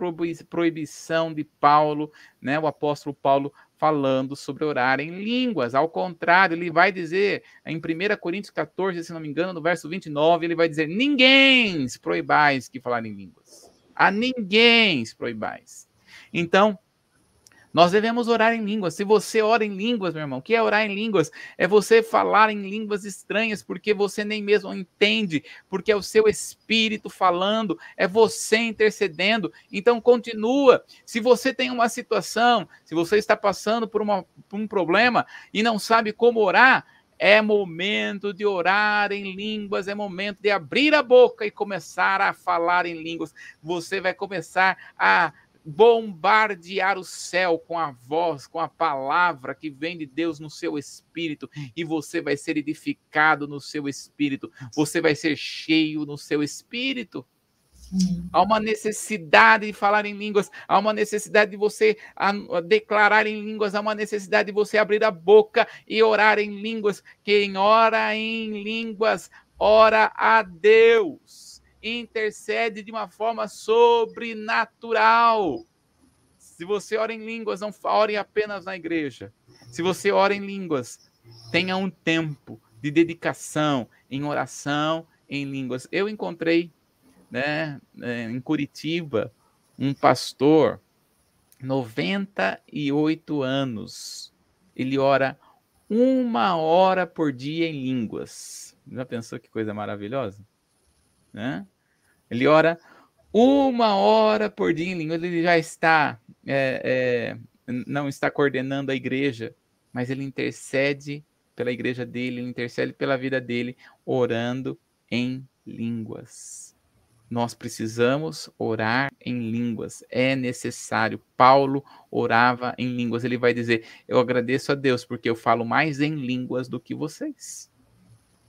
proibição de Paulo, né? O apóstolo Paulo falando sobre orar em línguas. Ao contrário, ele vai dizer em 1 Coríntios 14, se não me engano, no verso 29, ele vai dizer: Ninguém proibais que falar em línguas. A ninguém proibais. Então, nós devemos orar em línguas. Se você ora em línguas, meu irmão, o que é orar em línguas? É você falar em línguas estranhas, porque você nem mesmo entende, porque é o seu espírito falando, é você intercedendo. Então, continua. Se você tem uma situação, se você está passando por, uma, por um problema e não sabe como orar, é momento de orar em línguas, é momento de abrir a boca e começar a falar em línguas. Você vai começar a bombardear o céu com a voz, com a palavra que vem de Deus no seu espírito, e você vai ser edificado no seu espírito, você vai ser cheio no seu espírito. Há uma necessidade de falar em línguas, há uma necessidade de você declarar em línguas, há uma necessidade de você abrir a boca e orar em línguas. Quem ora em línguas, ora a Deus, intercede de uma forma sobrenatural. Se você ora em línguas, não ore apenas na igreja. Se você ora em línguas, Tenha um tempo de dedicação em oração em línguas. Eu encontrei, né, é, em Curitiba, um pastor, 98 anos. Ele ora uma hora por dia em línguas. Já pensou que coisa maravilhosa? Né? Ele ora uma hora por dia em línguas. Ele já está, é, é, não está coordenando a igreja, mas ele intercede pela igreja dele, ele intercede pela vida dele, orando em línguas. Nós precisamos orar em línguas, é necessário. Paulo orava em línguas, ele vai dizer: Eu agradeço a Deus porque eu falo mais em línguas do que vocês.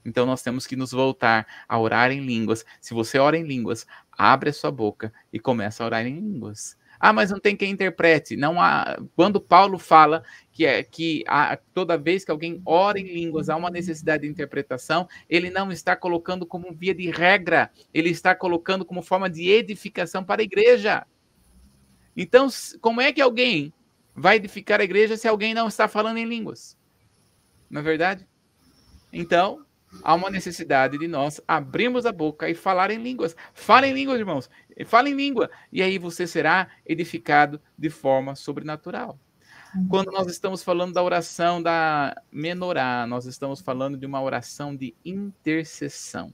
Então nós temos que nos voltar a orar em línguas. Se você ora em línguas, abre a sua boca e começa a orar em línguas. Ah, mas não tem quem interprete. Não há. Quando Paulo fala que é que há, toda vez que alguém ora em línguas há uma necessidade de interpretação, ele não está colocando como via de regra, ele está colocando como forma de edificação para a igreja. Então, como é que alguém vai edificar a igreja se alguém não está falando em línguas? Não é verdade? Então, há uma necessidade de nós abrirmos a boca e falar em línguas. Fala em línguas, irmãos. Fala em língua. E aí você será edificado de forma sobrenatural. Quando nós estamos falando da oração da menorá, nós estamos falando de uma oração de intercessão.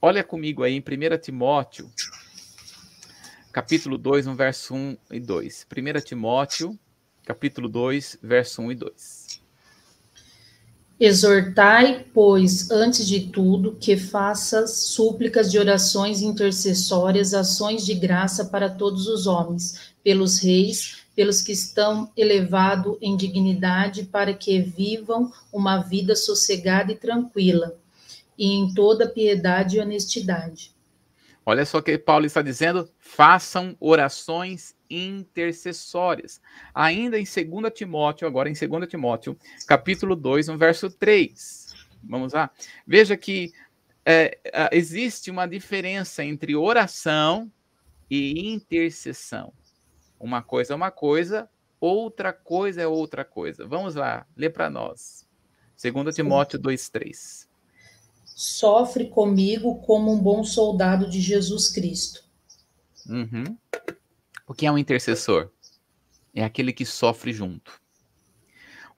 Olha comigo aí em 1 Timóteo, capítulo 2, no verso 1 e 2. 1 Timóteo, capítulo 2, verso 1 e 2. Exortai, pois, antes de tudo, que faças súplicas de orações intercessórias, ações de graça para todos os homens, pelos reis, pelos que estão elevados em dignidade, para que vivam uma vida sossegada e tranquila, e em toda piedade e honestidade. Olha só que Paulo está dizendo: façam orações intercessórias. Ainda em 2 Timóteo, agora em 2 Timóteo, capítulo 2, no verso 3. Vamos lá. Veja que é, existe uma diferença entre oração e intercessão. Uma coisa é uma coisa, outra coisa é outra coisa. Vamos lá, lê para nós. 2 Timóteo 2,3. Sofre comigo como um bom soldado de Jesus Cristo. Uhum. O que é um intercessor? É aquele que sofre junto.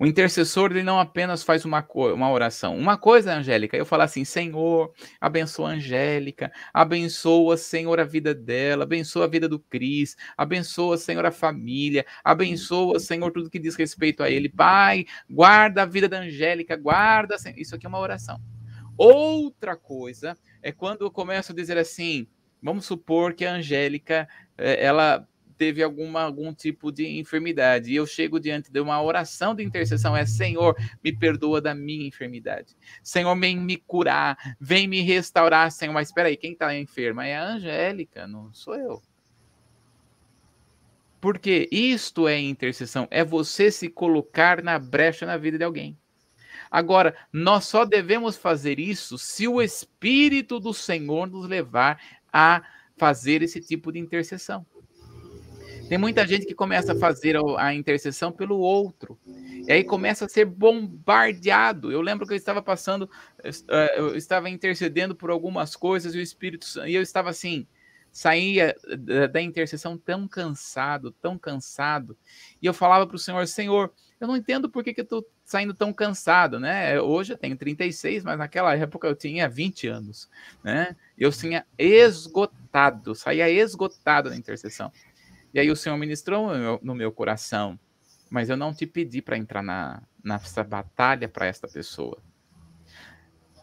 O intercessor ele não apenas faz uma, uma oração. Uma coisa, Angélica, eu falar assim: Senhor, abençoa a Angélica, abençoa, Senhor, a vida dela, abençoa a vida do Cris, abençoa, Senhor, a família, abençoa, Senhor, tudo que diz respeito a ele. Pai, guarda a vida da Angélica, guarda. Isso aqui é uma oração. Outra coisa é quando eu começo a dizer assim: vamos supor que a Angélica, eh, ela teve alguma, algum tipo de enfermidade. E eu chego diante de uma oração de intercessão: é Senhor, me perdoa da minha enfermidade. Senhor, vem me curar, vem me restaurar, Senhor. Mas espera aí, quem está enferma é a Angélica, não sou eu. Porque isto é intercessão, é você se colocar na brecha na vida de alguém. Agora, nós só devemos fazer isso se o Espírito do Senhor nos levar a fazer esse tipo de intercessão. Tem muita gente que começa a fazer a intercessão pelo outro. E aí começa a ser bombardeado. Eu lembro que eu estava passando, eh, eu estava intercedendo por algumas coisas e o Espírito e eu estava assim, saía da intercessão tão cansado, tão cansado. E eu falava para o Senhor, Senhor, eu não entendo por que, que eu estou saindo tão cansado, né? Hoje eu tenho 36, mas naquela época eu tinha 20 anos, né? Eu tinha esgotado, saía esgotado na intercessão. E aí o Senhor ministrou no meu, no meu coração, mas eu não te pedi para entrar na, nessa batalha para esta pessoa.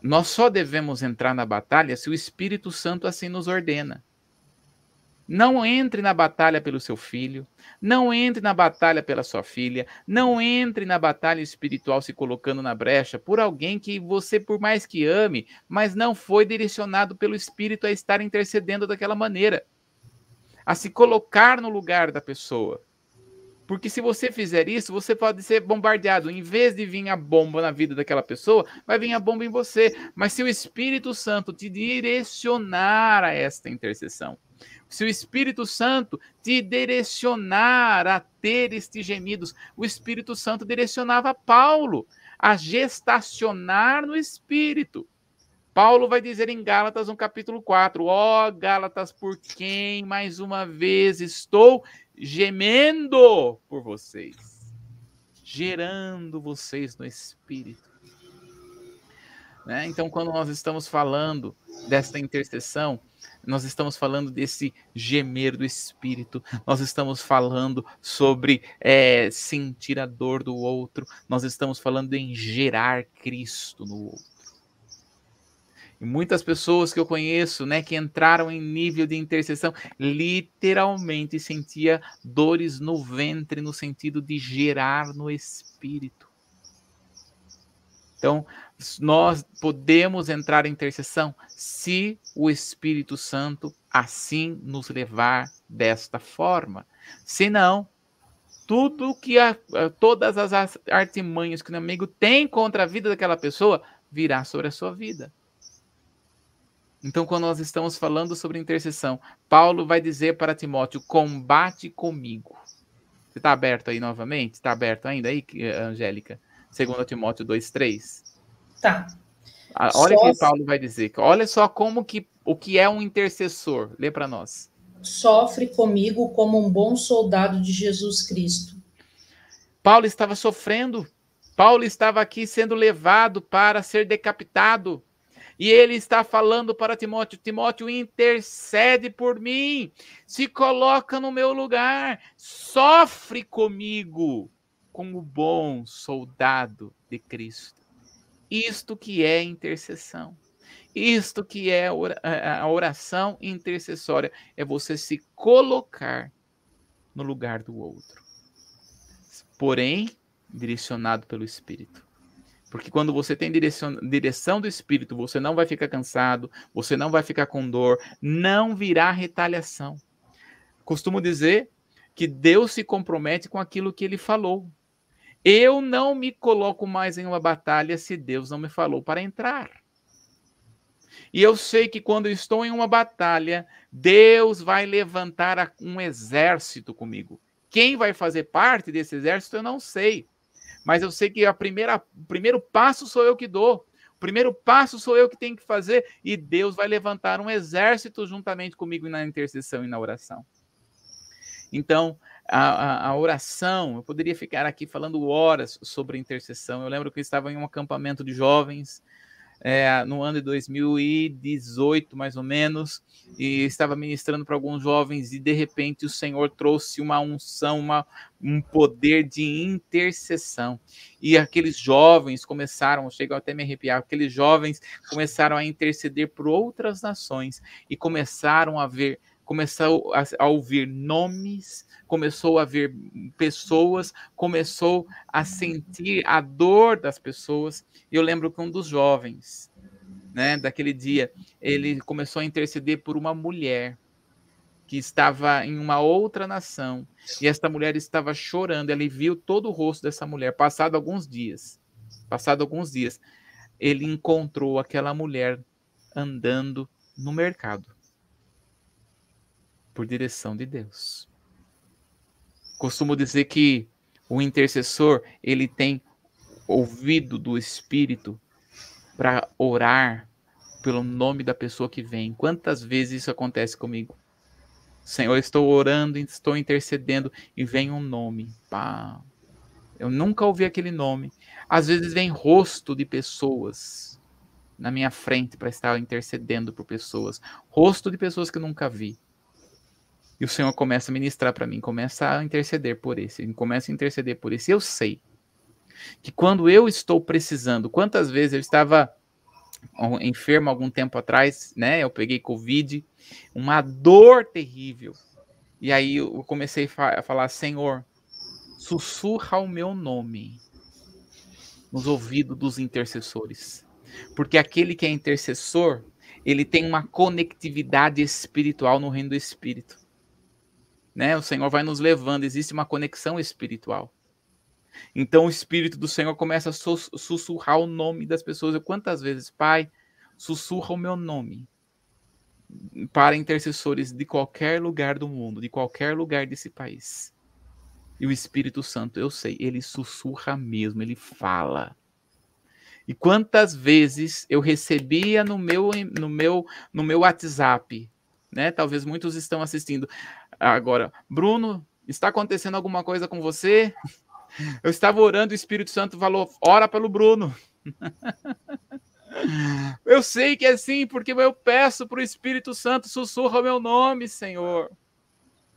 Nós só devemos entrar na batalha se o Espírito Santo assim nos ordena. Não entre na batalha pelo seu filho, não entre na batalha pela sua filha, não entre na batalha espiritual se colocando na brecha por alguém que você, por mais que ame, mas não foi direcionado pelo Espírito a estar intercedendo daquela maneira a se colocar no lugar da pessoa. Porque se você fizer isso, você pode ser bombardeado. Em vez de vir a bomba na vida daquela pessoa, vai vir a bomba em você. Mas se o Espírito Santo te direcionar a esta intercessão, se o Espírito Santo te direcionar a ter estes gemidos, o Espírito Santo direcionava Paulo a gestacionar no Espírito. Paulo vai dizer em Gálatas, no capítulo 4, ó oh, Gálatas, por quem mais uma vez estou gemendo por vocês, gerando vocês no Espírito. Né? Então, quando nós estamos falando desta intercessão, nós estamos falando desse gemer do espírito, nós estamos falando sobre é, sentir a dor do outro, nós estamos falando em gerar Cristo no outro. E muitas pessoas que eu conheço, né, que entraram em nível de intercessão, literalmente sentia dores no ventre no sentido de gerar no espírito. Então, nós podemos entrar em intercessão se o Espírito Santo assim nos levar desta forma. Se não, tudo que a, todas as artimanhas que o inimigo tem contra a vida daquela pessoa virá sobre a sua vida. Então, quando nós estamos falando sobre intercessão, Paulo vai dizer para Timóteo: combate comigo. Você está aberto aí novamente? Está aberto ainda aí, Angélica? Segundo Timóteo 2,3. Tá. Olha o que Paulo vai dizer. Olha só como que o que é um intercessor. Lê para nós. Sofre comigo como um bom soldado de Jesus Cristo. Paulo estava sofrendo. Paulo estava aqui sendo levado para ser decapitado. E ele está falando para Timóteo: Timóteo, intercede por mim, se coloca no meu lugar, sofre comigo como bom soldado de Cristo. Isto que é intercessão. Isto que é a oração intercessória é você se colocar no lugar do outro. Porém, direcionado pelo Espírito. Porque quando você tem direção, direção do Espírito, você não vai ficar cansado, você não vai ficar com dor, não virá retaliação. Costumo dizer que Deus se compromete com aquilo que ele falou. Eu não me coloco mais em uma batalha se Deus não me falou para entrar. E eu sei que quando estou em uma batalha, Deus vai levantar um exército comigo. Quem vai fazer parte desse exército, eu não sei mas eu sei que a primeira, o primeiro passo sou eu que dou. O primeiro passo sou eu que tenho que fazer e Deus vai levantar um exército juntamente comigo na intercessão e na oração. Então, a, a, a, oração, eu poderia ficar aqui falando horas sobre intercessão. Eu lembro que eu estava em um acampamento de jovens é, no ano de 2018, mais ou menos, e estava ministrando para alguns jovens, e de repente o Senhor trouxe uma unção, uma, um poder de intercessão. E aqueles jovens começaram, chegam até me arrepiar, aqueles jovens começaram a interceder por outras nações e começaram a ver começou a, a, ouvir nomes, começou a ver pessoas, começou a sentir a dor das pessoas. Eu lembro que um dos jovens, né, daquele dia, ele começou a interceder por uma mulher que estava em uma outra nação, e esta mulher estava chorando, ele viu todo o rosto dessa mulher, passado alguns dias, passado alguns dias, ele encontrou aquela mulher andando no mercado por direção de Deus. Costumo dizer que o intercessor, ele tem ouvido do Espírito para orar pelo nome da pessoa que vem. Quantas vezes isso acontece comigo? Senhor, estou orando, estou intercedendo e vem um nome. Pá. Eu nunca ouvi aquele nome. Às vezes vem rosto de pessoas na minha frente para estar intercedendo por pessoas. Rosto de pessoas que eu nunca vi. E o Senhor começa a ministrar para mim, começa a interceder por esse, começa a interceder por esse. Eu sei que quando eu estou precisando, quantas vezes eu estava enfermo algum tempo atrás, né? Eu peguei Covid, uma dor terrível. E aí eu comecei a falar: Senhor, sussurra o meu nome nos ouvidos dos intercessores. Porque aquele que é intercessor, ele tem uma conectividade espiritual no reino do Espírito né? O Senhor vai nos levando, existe uma conexão espiritual. Então o Espírito do Senhor começa a sussurrar o nome das pessoas. Eu, quantas vezes, Pai, sussurra o meu nome para intercessores de qualquer lugar do mundo, de qualquer lugar desse país. E o Espírito Santo, eu sei, ele sussurra mesmo, ele fala. E quantas vezes eu recebia no meu no meu no meu WhatsApp, né? Talvez muitos estão assistindo agora. Bruno, está acontecendo alguma coisa com você? Eu estava orando, o Espírito Santo falou: "Ora pelo Bruno". Eu sei que é assim, porque eu peço para o Espírito Santo sussurra o meu nome, Senhor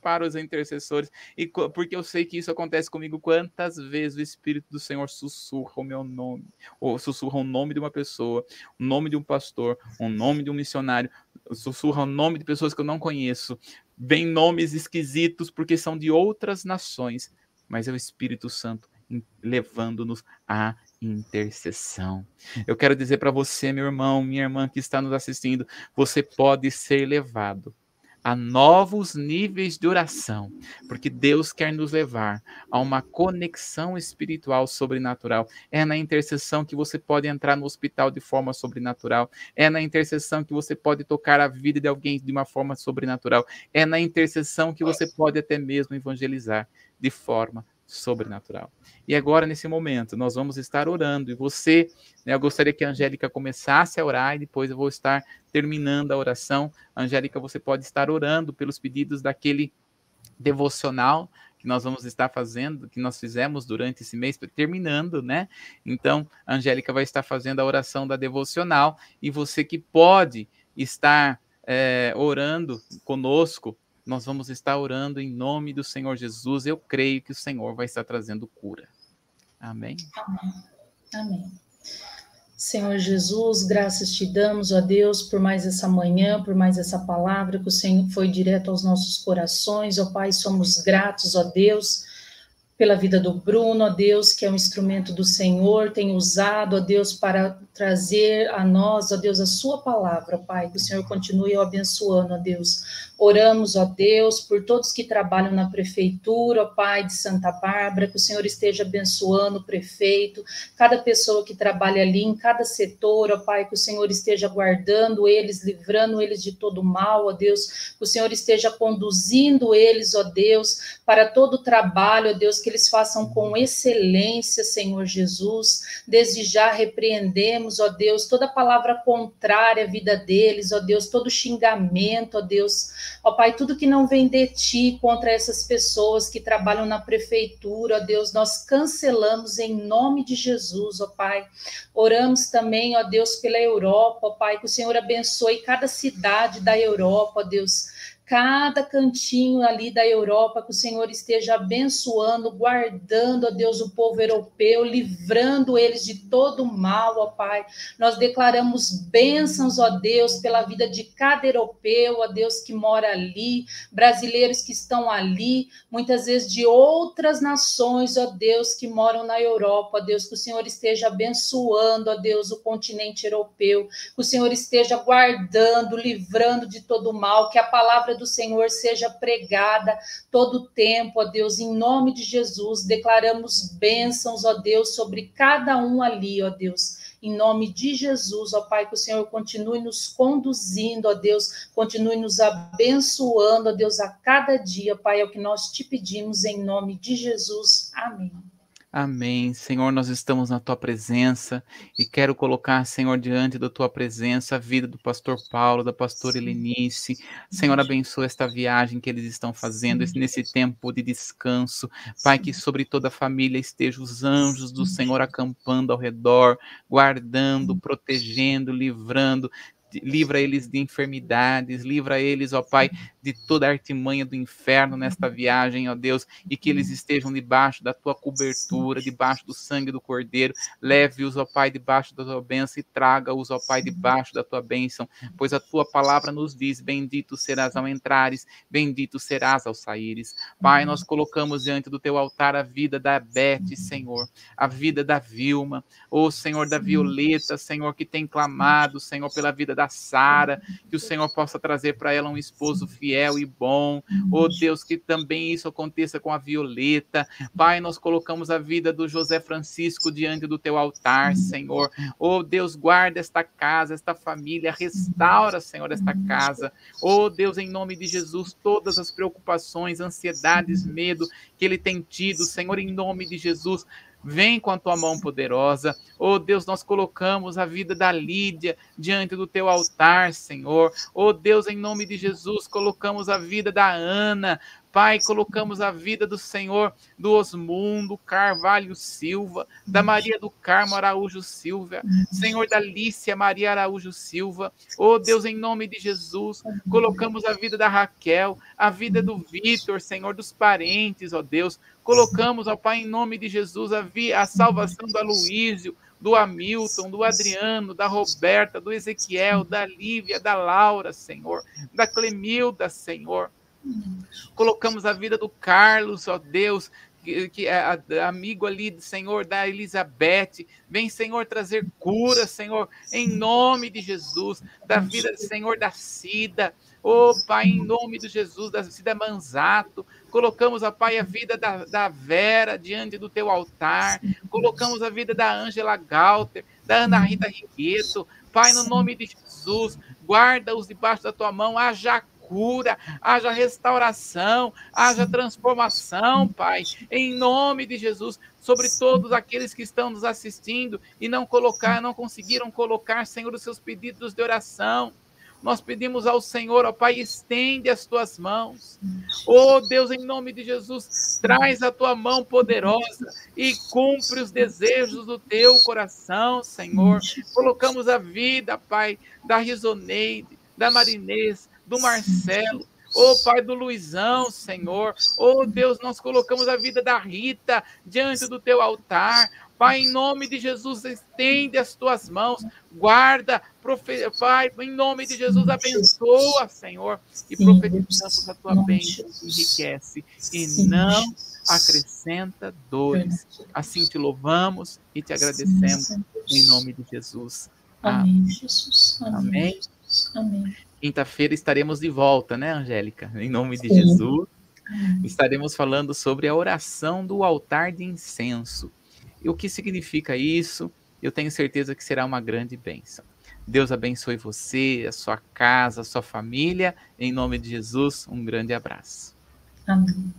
para os intercessores, e porque eu sei que isso acontece comigo quantas vezes o Espírito do Senhor sussurra o meu nome, ou sussurra o nome de uma pessoa, o nome de um pastor, o nome de um missionário, sussurra o nome de pessoas que eu não conheço, vem nomes esquisitos porque são de outras nações, mas é o Espírito Santo levando-nos à intercessão. Eu quero dizer para você, meu irmão, minha irmã que está nos assistindo, você pode ser levado a novos níveis de oração, porque Deus quer nos levar a uma conexão espiritual sobrenatural. É na intercessão que você pode entrar no hospital de forma sobrenatural, é na intercessão que você pode tocar a vida de alguém de uma forma sobrenatural, é na intercessão que você pode até mesmo evangelizar de forma sobrenatural. E agora, nesse momento, nós vamos estar orando. E você, né, eu gostaria que a Angélica começasse a orar e depois eu vou estar terminando a oração. Angélica, você pode estar orando pelos pedidos daquele devocional que nós vamos estar fazendo, que nós fizemos durante esse mês, terminando, né? Então, a Angélica vai estar fazendo a oração da devocional e você que pode estar é, orando conosco nós vamos estar orando em nome do Senhor Jesus. Eu creio que o Senhor vai estar trazendo cura. Amém? Amém. Amém. Senhor Jesus, graças te damos, ó Deus, por mais essa manhã, por mais essa palavra que o Senhor foi direto aos nossos corações. Ó Pai, somos gratos, ó Deus pela vida do Bruno, ó Deus, que é um instrumento do Senhor, tem usado, ó Deus, para trazer a nós, ó Deus, a sua palavra, Pai, que o Senhor continue abençoando, ó Deus. Oramos, ó Deus, por todos que trabalham na prefeitura, ó Pai de Santa Bárbara, que o Senhor esteja abençoando o prefeito, cada pessoa que trabalha ali em cada setor, ó Pai, que o Senhor esteja guardando eles, livrando eles de todo mal, ó Deus, que o Senhor esteja conduzindo eles, ó Deus, para todo o trabalho, ó Deus, que eles façam com excelência, Senhor Jesus. Desde já repreendemos, ó Deus, toda palavra contrária à vida deles, ó Deus, todo xingamento, ó Deus, ó Pai, tudo que não vem de ti contra essas pessoas que trabalham na prefeitura, ó Deus, nós cancelamos em nome de Jesus, ó Pai. Oramos também, ó Deus, pela Europa, ó Pai, que o Senhor abençoe cada cidade da Europa, ó Deus cada cantinho ali da Europa, que o Senhor esteja abençoando, guardando, ó Deus, o povo europeu, livrando eles de todo mal, ó Pai. Nós declaramos bênçãos, ó Deus, pela vida de cada europeu, ó Deus, que mora ali, brasileiros que estão ali, muitas vezes de outras nações, ó Deus, que moram na Europa, ó Deus, que o Senhor esteja abençoando, ó Deus, o continente europeu, que o Senhor esteja guardando, livrando de todo mal, que a palavra do Senhor seja pregada todo o tempo, ó Deus, em nome de Jesus. Declaramos bênçãos, ó Deus, sobre cada um ali, ó Deus. Em nome de Jesus, ó Pai, que o Senhor continue nos conduzindo, ó Deus, continue nos abençoando, ó Deus, a cada dia, Pai, é o que nós te pedimos em nome de Jesus. Amém. Amém. Senhor, nós estamos na tua presença e quero colocar, Senhor, diante da tua presença a vida do pastor Paulo, da pastora Helenice. Senhor, abençoa esta viagem que eles estão fazendo, nesse tempo de descanso. Pai, que sobre toda a família estejam os anjos do Senhor acampando ao redor, guardando, protegendo, livrando livra eles de enfermidades, livra eles, ó Pai, de toda a artimanha do inferno nesta viagem, ó Deus, e que eles estejam debaixo da tua cobertura, debaixo do sangue do Cordeiro. Leve-os, ó Pai, debaixo da tua bênção e traga-os, ó Pai, debaixo da tua bênção, pois a tua palavra nos diz: Bendito serás ao entrares, bendito serás ao saíres. Pai, nós colocamos diante do teu altar a vida da Beth, Senhor, a vida da Vilma, ô Senhor da Violeta, Senhor, que tem clamado, Senhor, pela vida da Sara, que o Senhor possa trazer para ela um esposo fiel e bom. Oh Deus, que também isso aconteça com a Violeta. Pai, nós colocamos a vida do José Francisco diante do teu altar, Senhor. Oh Deus, guarda esta casa, esta família, restaura, Senhor, esta casa. Oh Deus, em nome de Jesus, todas as preocupações, ansiedades, medo que ele tem tido, Senhor, em nome de Jesus, Vem com a tua mão poderosa. Oh Deus, nós colocamos a vida da Lídia diante do teu altar, Senhor. Oh Deus, em nome de Jesus, colocamos a vida da Ana. Pai, colocamos a vida do Senhor, do Osmundo Carvalho Silva, da Maria do Carmo Araújo Silva, Senhor da Lícia Maria Araújo Silva. Oh Deus, em nome de Jesus, colocamos a vida da Raquel, a vida do Vitor, Senhor, dos parentes, ó Deus. Colocamos, ó Pai, em nome de Jesus, a, a salvação do Aloísio, do Hamilton, do Adriano, da Roberta, do Ezequiel, da Lívia, da Laura, Senhor, da Clemilda, Senhor. Colocamos a vida do Carlos, ó Deus, que, é amigo ali, Senhor, da Elizabeth. Vem, Senhor, trazer cura, Senhor, em nome de Jesus, da vida, Senhor, da Cida. Ô, Pai, em nome de Jesus, da Cida Manzato, colocamos, ó Pai, a vida da, da Vera diante do teu altar, colocamos a vida da Ângela Galter, da Ana Rita Riqueto, Pai, no nome de Jesus, guarda-os debaixo da tua mão, haja cura, haja restauração, haja transformação, Pai, em nome de Jesus, sobre todos aqueles que estão nos assistindo e não colocar, não conseguiram colocar, Senhor, os seus pedidos de oração. Nós pedimos ao Senhor, ó Pai, estende as tuas mãos. Oh Deus, em nome de Jesus, traz a tua mão poderosa e cumpre os desejos do teu coração, Senhor. Colocamos a vida, Pai, da Risoneide, da Marinês, do Marcelo, Ô oh, Pai do Luizão, Senhor. Ô oh, Deus, nós colocamos a vida da Rita diante do teu altar. Pai, em nome de Jesus, estende as tuas mãos, guarda, profe... Pai, em nome de Jesus, abençoa, Senhor, e profetizamos a tua bênção, enriquece e não acrescenta dores. Assim te louvamos e te agradecemos, em nome de Jesus. Amém, Jesus. Amém. Amém. Quinta-feira estaremos de volta, né, Angélica? Em nome de Sim. Jesus. Estaremos falando sobre a oração do altar de incenso. E o que significa isso? Eu tenho certeza que será uma grande bênção. Deus abençoe você, a sua casa, a sua família. Em nome de Jesus, um grande abraço. Amém.